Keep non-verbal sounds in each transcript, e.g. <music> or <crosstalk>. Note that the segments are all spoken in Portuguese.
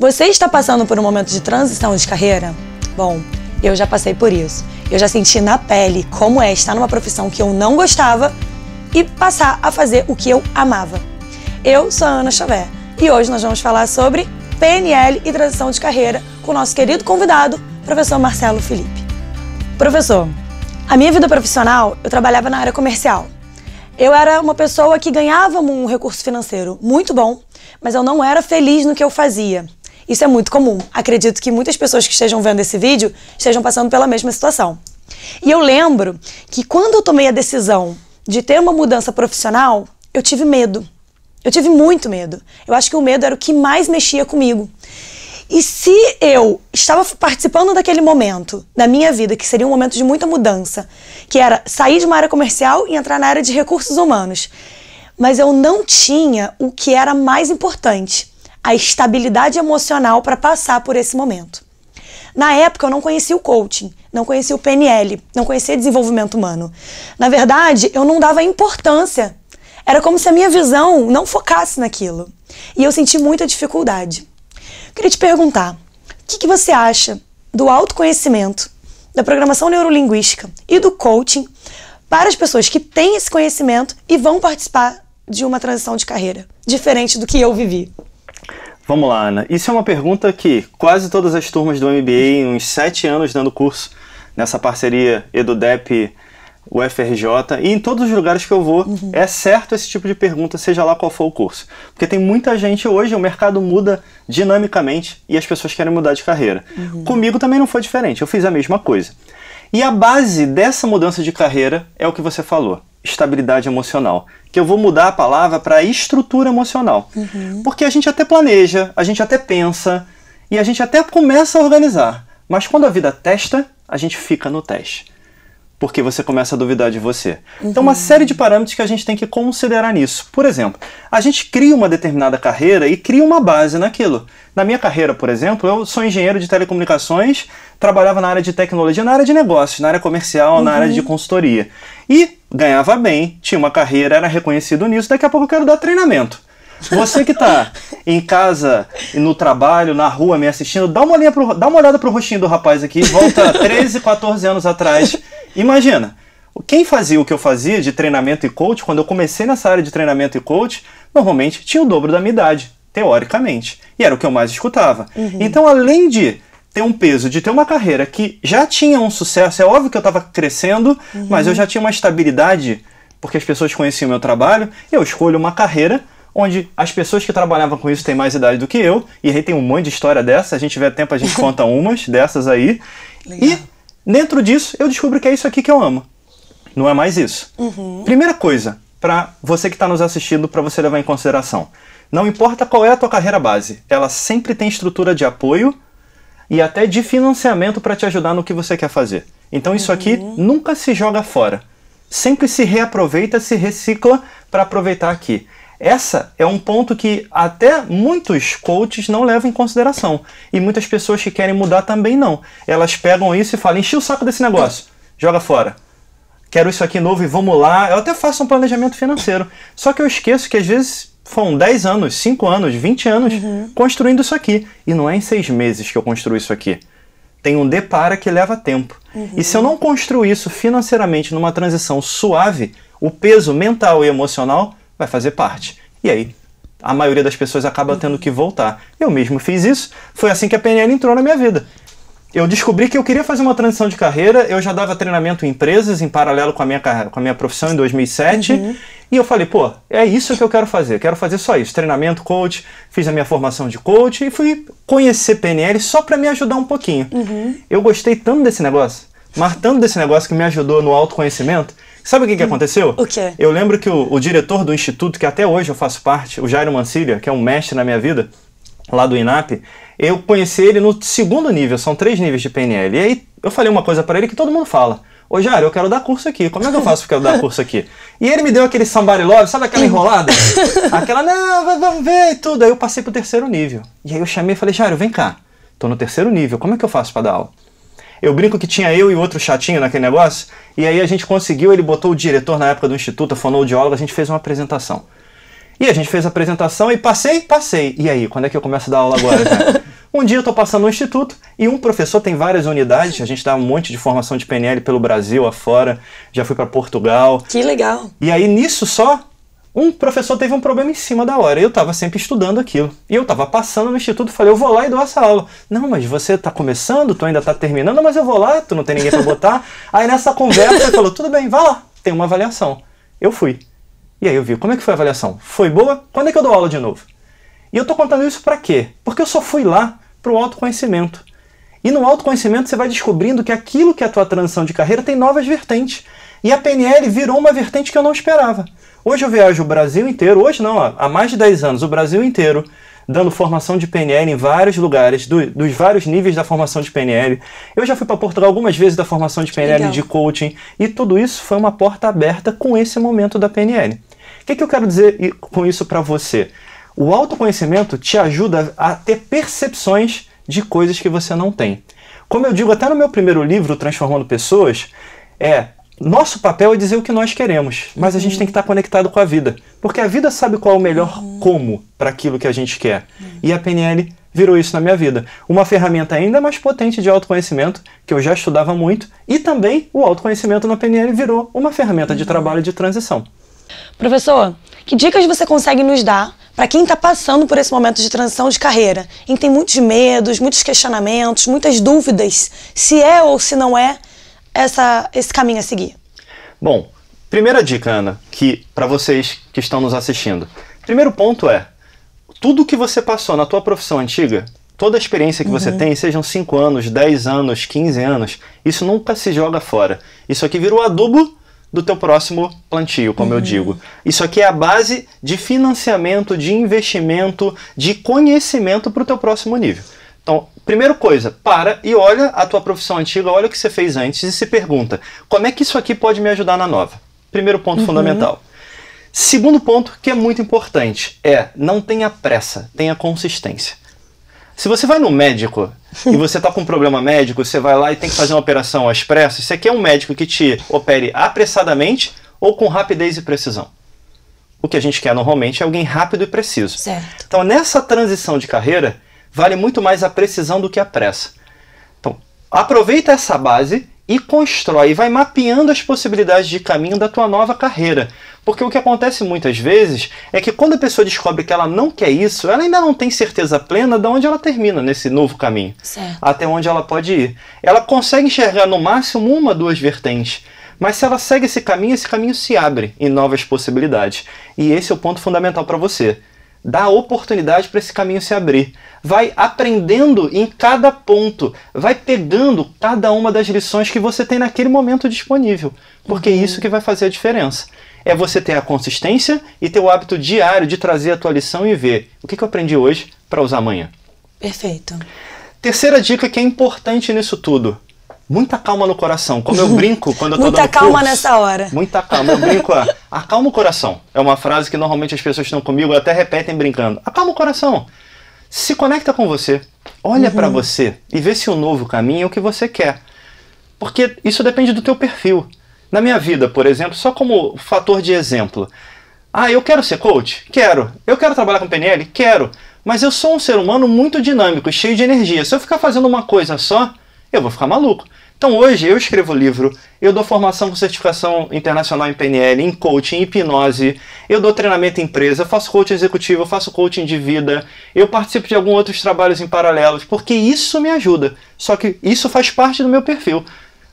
Você está passando por um momento de transição de carreira? Bom, eu já passei por isso. Eu já senti na pele como é estar numa profissão que eu não gostava e passar a fazer o que eu amava. Eu sou a Ana Xavier e hoje nós vamos falar sobre PNL e transição de carreira com o nosso querido convidado, professor Marcelo Felipe. Professor, a minha vida profissional, eu trabalhava na área comercial. Eu era uma pessoa que ganhava um recurso financeiro muito bom, mas eu não era feliz no que eu fazia. Isso é muito comum. Acredito que muitas pessoas que estejam vendo esse vídeo estejam passando pela mesma situação. E eu lembro que quando eu tomei a decisão de ter uma mudança profissional, eu tive medo. Eu tive muito medo. Eu acho que o medo era o que mais mexia comigo. E se eu estava participando daquele momento da minha vida, que seria um momento de muita mudança, que era sair de uma área comercial e entrar na área de recursos humanos, mas eu não tinha o que era mais importante, a estabilidade emocional para passar por esse momento. Na época eu não conhecia o coaching, não conhecia o PNL, não conhecia desenvolvimento humano. Na verdade, eu não dava importância. Era como se a minha visão não focasse naquilo. E eu senti muita dificuldade. Queria te perguntar, o que, que você acha do autoconhecimento, da programação neurolinguística e do coaching para as pessoas que têm esse conhecimento e vão participar de uma transição de carreira, diferente do que eu vivi? Vamos lá, Ana. Isso é uma pergunta que quase todas as turmas do MBA, uns sete anos dando curso nessa parceria EduDep UFRJ e em todos os lugares que eu vou, uhum. é certo esse tipo de pergunta, seja lá qual for o curso. Porque tem muita gente hoje, o mercado muda dinamicamente e as pessoas querem mudar de carreira. Uhum. Comigo também não foi diferente, eu fiz a mesma coisa. E a base dessa mudança de carreira é o que você falou estabilidade emocional. Que eu vou mudar a palavra para estrutura emocional. Uhum. Porque a gente até planeja, a gente até pensa e a gente até começa a organizar. Mas quando a vida testa, a gente fica no teste porque você começa a duvidar de você. Uhum. Então, uma série de parâmetros que a gente tem que considerar nisso. Por exemplo, a gente cria uma determinada carreira e cria uma base naquilo. Na minha carreira, por exemplo, eu sou engenheiro de telecomunicações, trabalhava na área de tecnologia, na área de negócios, na área comercial, uhum. na área de consultoria. E ganhava bem, tinha uma carreira, era reconhecido nisso. Daqui a pouco eu quero dar treinamento. Você que está em casa, no trabalho, na rua me assistindo, dá uma, olhinha pro, dá uma olhada pro rostinho do rapaz aqui, volta <laughs> 13, 14 anos atrás Imagina, quem fazia o que eu fazia de treinamento e coach, quando eu comecei nessa área de treinamento e coach, normalmente tinha o dobro da minha idade, teoricamente. E era o que eu mais escutava. Uhum. Então, além de ter um peso, de ter uma carreira que já tinha um sucesso, é óbvio que eu estava crescendo, uhum. mas eu já tinha uma estabilidade, porque as pessoas conheciam o meu trabalho, eu escolho uma carreira onde as pessoas que trabalhavam com isso têm mais idade do que eu, e aí tem um monte de história dessa, a gente tiver tempo a gente <laughs> conta umas dessas aí. Legal. E Dentro disso, eu descubro que é isso aqui que eu amo. Não é mais isso. Uhum. Primeira coisa, para você que está nos assistindo, para você levar em consideração. Não importa qual é a tua carreira base, ela sempre tem estrutura de apoio e até de financiamento para te ajudar no que você quer fazer. Então isso uhum. aqui nunca se joga fora. Sempre se reaproveita, se recicla para aproveitar aqui. Essa é um ponto que até muitos coaches não levam em consideração. E muitas pessoas que querem mudar também não. Elas pegam isso e falam: enchi o saco desse negócio, joga fora. Quero isso aqui novo e vamos lá. Eu até faço um planejamento financeiro. Só que eu esqueço que às vezes foram 10 anos, 5 anos, 20 anos uhum. construindo isso aqui. E não é em 6 meses que eu construo isso aqui. Tem um depara que leva tempo. Uhum. E se eu não construir isso financeiramente numa transição suave, o peso mental e emocional vai fazer parte. E aí, a maioria das pessoas acaba tendo que voltar. Eu mesmo fiz isso, foi assim que a PNL entrou na minha vida. Eu descobri que eu queria fazer uma transição de carreira, eu já dava treinamento em empresas em paralelo com a minha, com a minha profissão em 2007, uhum. e eu falei, pô, é isso que eu quero fazer, quero fazer só isso, treinamento, coach, fiz a minha formação de coach e fui conhecer PNL só para me ajudar um pouquinho. Uhum. Eu gostei tanto desse negócio, mas tanto desse negócio que me ajudou no autoconhecimento, Sabe o que, que hum. aconteceu? O quê? Eu lembro que o, o, diretor do instituto, que até hoje eu faço parte, o Jairo Mancilha, que é um mestre na minha vida, lá do INAP, eu conheci ele no segundo nível, são três níveis de PNL. E aí eu falei uma coisa para ele que todo mundo fala. Ô Jairo, eu quero dar curso aqui. Como é que eu faço para dar curso aqui? E ele me deu aquele somebody love, sabe aquela enrolada? aquela, não, vamos ver e tudo. Aí eu passei pro terceiro nível. E aí eu chamei e falei, Jairo, vem cá. Tô no terceiro nível, como é que eu faço para dar aula? Eu brinco que tinha eu e outro chatinho naquele negócio, e aí a gente conseguiu, ele botou o diretor na época do instituto, a fonoaudióloga, a gente fez uma apresentação. E a gente fez a apresentação e passei, passei. E aí, quando é que eu começo a dar aula agora, <laughs> Um dia eu estou passando no instituto e um professor tem várias unidades, a gente dá um monte de formação de PNL pelo Brasil afora, já fui para Portugal. Que legal. E aí nisso só, um professor teve um problema em cima da hora. Eu estava sempre estudando aquilo. E eu estava passando no instituto, falei, eu vou lá e dou essa aula. Não, mas você está começando, tu ainda está terminando, mas eu vou lá, tu não tem ninguém para botar. <laughs> aí nessa conversa ele falou, tudo bem, vá lá, tem uma avaliação. Eu fui. E aí eu vi, como é que foi a avaliação? Foi boa? Quando é que eu dou aula de novo? E eu estou contando isso para quê? Porque eu só fui lá para o autoconhecimento. E no autoconhecimento você vai descobrindo que aquilo que é a tua transição de carreira tem novas vertentes. E a PNL virou uma vertente que eu não esperava. Hoje eu viajo o Brasil inteiro, hoje não, há mais de 10 anos, o Brasil inteiro, dando formação de PNL em vários lugares, do, dos vários níveis da formação de PNL. Eu já fui para Portugal algumas vezes da formação de PNL Legal. de coaching, e tudo isso foi uma porta aberta com esse momento da PNL. O que, que eu quero dizer com isso para você? O autoconhecimento te ajuda a ter percepções de coisas que você não tem. Como eu digo até no meu primeiro livro, Transformando Pessoas, é nosso papel é dizer o que nós queremos, mas a gente tem que estar conectado com a vida, porque a vida sabe qual é o melhor como para aquilo que a gente quer. E a PNL virou isso na minha vida. Uma ferramenta ainda mais potente de autoconhecimento, que eu já estudava muito, e também o autoconhecimento na PNL virou uma ferramenta de trabalho de transição. Professor, que dicas você consegue nos dar para quem está passando por esse momento de transição de carreira, que tem muitos medos, muitos questionamentos, muitas dúvidas, se é ou se não é essa, esse caminho a seguir? Bom, primeira dica, Ana, que para vocês que estão nos assistindo. Primeiro ponto é, tudo que você passou na tua profissão antiga, toda a experiência que uhum. você tem, sejam 5 anos, 10 anos, 15 anos, isso nunca se joga fora. Isso aqui virou adubo do teu próximo plantio, como uhum. eu digo. Isso aqui é a base de financiamento, de investimento, de conhecimento para o teu próximo nível. Então, primeira coisa, para e olha a tua profissão antiga, olha o que você fez antes e se pergunta: como é que isso aqui pode me ajudar na nova? Primeiro ponto uhum. fundamental. Segundo ponto, que é muito importante, é não tenha pressa, tenha consistência. Se você vai no médico e você está com um problema médico, você vai lá e tem que fazer uma operação às pressas, você quer um médico que te opere apressadamente ou com rapidez e precisão? O que a gente quer normalmente é alguém rápido e preciso. Certo. Então, nessa transição de carreira, vale muito mais a precisão do que a pressa. Então, aproveita essa base e constrói, vai mapeando as possibilidades de caminho da tua nova carreira. Porque o que acontece muitas vezes é que quando a pessoa descobre que ela não quer isso, ela ainda não tem certeza plena de onde ela termina nesse novo caminho, certo. até onde ela pode ir. Ela consegue enxergar no máximo uma, duas vertentes. Mas se ela segue esse caminho, esse caminho se abre em novas possibilidades. E esse é o ponto fundamental para você dá oportunidade para esse caminho se abrir. Vai aprendendo em cada ponto, vai pegando cada uma das lições que você tem naquele momento disponível, porque é isso que vai fazer a diferença. É você ter a consistência e ter o hábito diário de trazer a tua lição e ver o que, que eu aprendi hoje para usar amanhã. Perfeito. Terceira dica que é importante nisso tudo: muita calma no coração. Como eu <laughs> brinco quando eu tô Muita calma curso, nessa hora. Muita calma. Eu brinco, ah, <laughs> acalma o coração. É uma frase que normalmente as pessoas estão comigo até repetem brincando. Acalma o coração. Se conecta com você. Olha uhum. para você e vê se o novo caminho é o que você quer. Porque isso depende do teu perfil. Na minha vida, por exemplo, só como fator de exemplo. Ah, eu quero ser coach? Quero. Eu quero trabalhar com PNL? Quero. Mas eu sou um ser humano muito dinâmico, cheio de energia. Se eu ficar fazendo uma coisa só, eu vou ficar maluco. Então hoje eu escrevo livro, eu dou formação com certificação internacional em PNL, em coaching, em hipnose, eu dou treinamento em empresa, faço coaching executivo, faço coaching de vida, eu participo de alguns outros trabalhos em paralelos, porque isso me ajuda. Só que isso faz parte do meu perfil.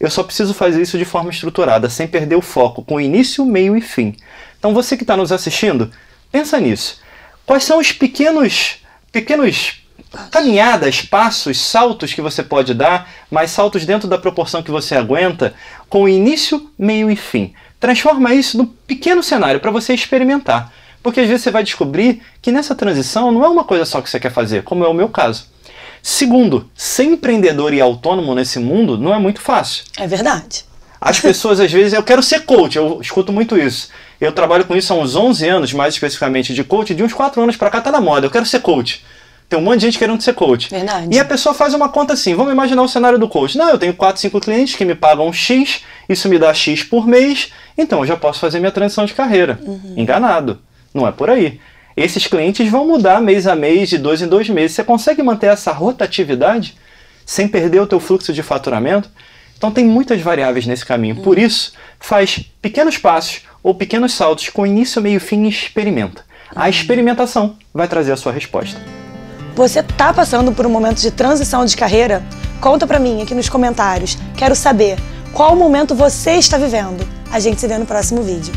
Eu só preciso fazer isso de forma estruturada, sem perder o foco, com início, meio e fim. Então você que está nos assistindo, pensa nisso. Quais são os pequenos, pequenos caminhadas, passos, saltos que você pode dar, mas saltos dentro da proporção que você aguenta, com início, meio e fim. Transforma isso num pequeno cenário para você experimentar. Porque às vezes você vai descobrir que nessa transição não é uma coisa só que você quer fazer, como é o meu caso. Segundo, ser empreendedor e autônomo nesse mundo não é muito fácil. É verdade. As <laughs> pessoas às vezes, eu quero ser coach, eu escuto muito isso. Eu trabalho com isso há uns 11 anos, mais especificamente de coach, de uns 4 anos para cá tá na moda, eu quero ser coach. Tem um monte de gente querendo ser coach. Verdade. E a pessoa faz uma conta assim: vamos imaginar o cenário do coach. Não, eu tenho 4, 5 clientes que me pagam X, isso me dá X por mês, então eu já posso fazer minha transição de carreira. Uhum. Enganado. Não é por aí. Esses clientes vão mudar mês a mês, de dois em dois meses. Você consegue manter essa rotatividade sem perder o teu fluxo de faturamento? Então tem muitas variáveis nesse caminho. Por isso, faz pequenos passos ou pequenos saltos com início, meio, fim e experimenta. A experimentação vai trazer a sua resposta. Você está passando por um momento de transição de carreira? Conta para mim aqui nos comentários. Quero saber qual momento você está vivendo. A gente se vê no próximo vídeo.